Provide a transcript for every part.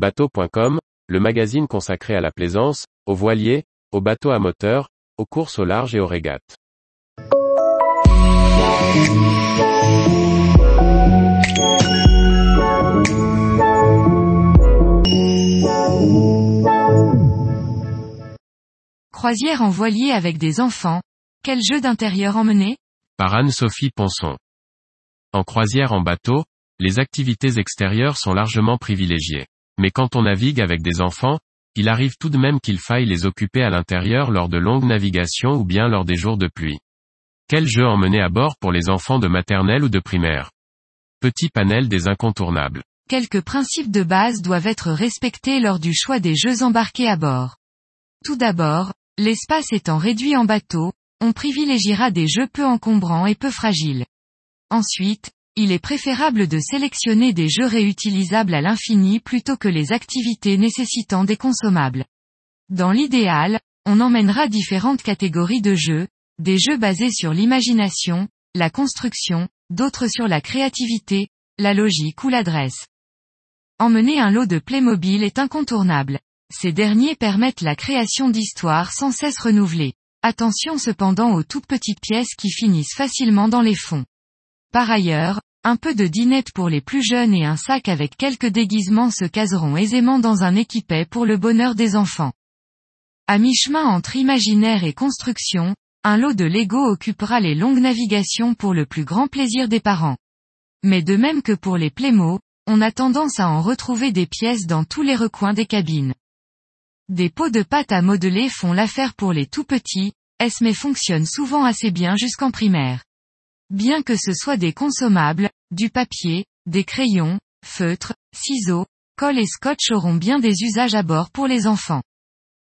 Bateau.com, le magazine consacré à la plaisance, aux voiliers, aux bateaux à moteur, aux courses au large et aux régates. Croisière en voilier avec des enfants, quel jeu d'intérieur emmener? Par Anne-Sophie Ponson. En croisière en bateau, les activités extérieures sont largement privilégiées. Mais quand on navigue avec des enfants, il arrive tout de même qu'il faille les occuper à l'intérieur lors de longues navigations ou bien lors des jours de pluie. Quel jeu emmener à bord pour les enfants de maternelle ou de primaire? Petit panel des incontournables. Quelques principes de base doivent être respectés lors du choix des jeux embarqués à bord. Tout d'abord, l'espace étant réduit en bateau, on privilégiera des jeux peu encombrants et peu fragiles. Ensuite, il est préférable de sélectionner des jeux réutilisables à l'infini plutôt que les activités nécessitant des consommables. Dans l'idéal, on emmènera différentes catégories de jeux, des jeux basés sur l'imagination, la construction, d'autres sur la créativité, la logique ou l'adresse. Emmener un lot de Playmobil est incontournable. Ces derniers permettent la création d'histoires sans cesse renouvelées. Attention cependant aux toutes petites pièces qui finissent facilement dans les fonds. Par ailleurs, un peu de dinette pour les plus jeunes et un sac avec quelques déguisements se caseront aisément dans un équipet pour le bonheur des enfants. À mi-chemin entre imaginaire et construction, un lot de Lego occupera les longues navigations pour le plus grand plaisir des parents. Mais de même que pour les Playmo, on a tendance à en retrouver des pièces dans tous les recoins des cabines. Des pots de pâte à modeler font l'affaire pour les tout petits, mais fonctionnent souvent assez bien jusqu'en primaire. Bien que ce soit des consommables, du papier, des crayons, feutres, ciseaux, colle et scotch auront bien des usages à bord pour les enfants.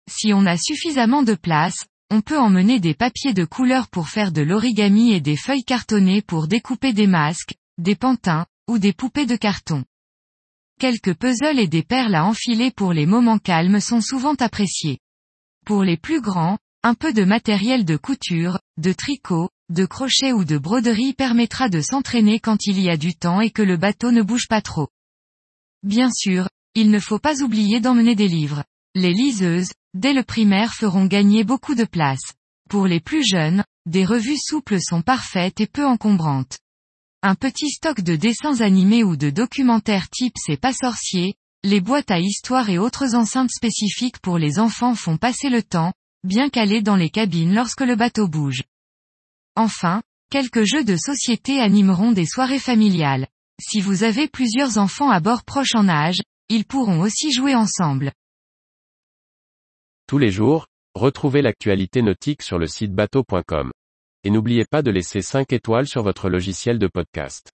Si on a suffisamment de place, on peut emmener des papiers de couleur pour faire de l'origami et des feuilles cartonnées pour découper des masques, des pantins, ou des poupées de carton. Quelques puzzles et des perles à enfiler pour les moments calmes sont souvent appréciés. Pour les plus grands, un peu de matériel de couture, de tricot, de crochet ou de broderie permettra de s'entraîner quand il y a du temps et que le bateau ne bouge pas trop. Bien sûr, il ne faut pas oublier d'emmener des livres. Les liseuses, dès le primaire feront gagner beaucoup de place. Pour les plus jeunes, des revues souples sont parfaites et peu encombrantes. Un petit stock de dessins animés ou de documentaires type C'est pas sorcier, les boîtes à histoire et autres enceintes spécifiques pour les enfants font passer le temps, bien calés dans les cabines lorsque le bateau bouge. Enfin, quelques jeux de société animeront des soirées familiales. Si vous avez plusieurs enfants à bord proches en âge, ils pourront aussi jouer ensemble. Tous les jours, retrouvez l'actualité nautique sur le site bateau.com. Et n'oubliez pas de laisser 5 étoiles sur votre logiciel de podcast.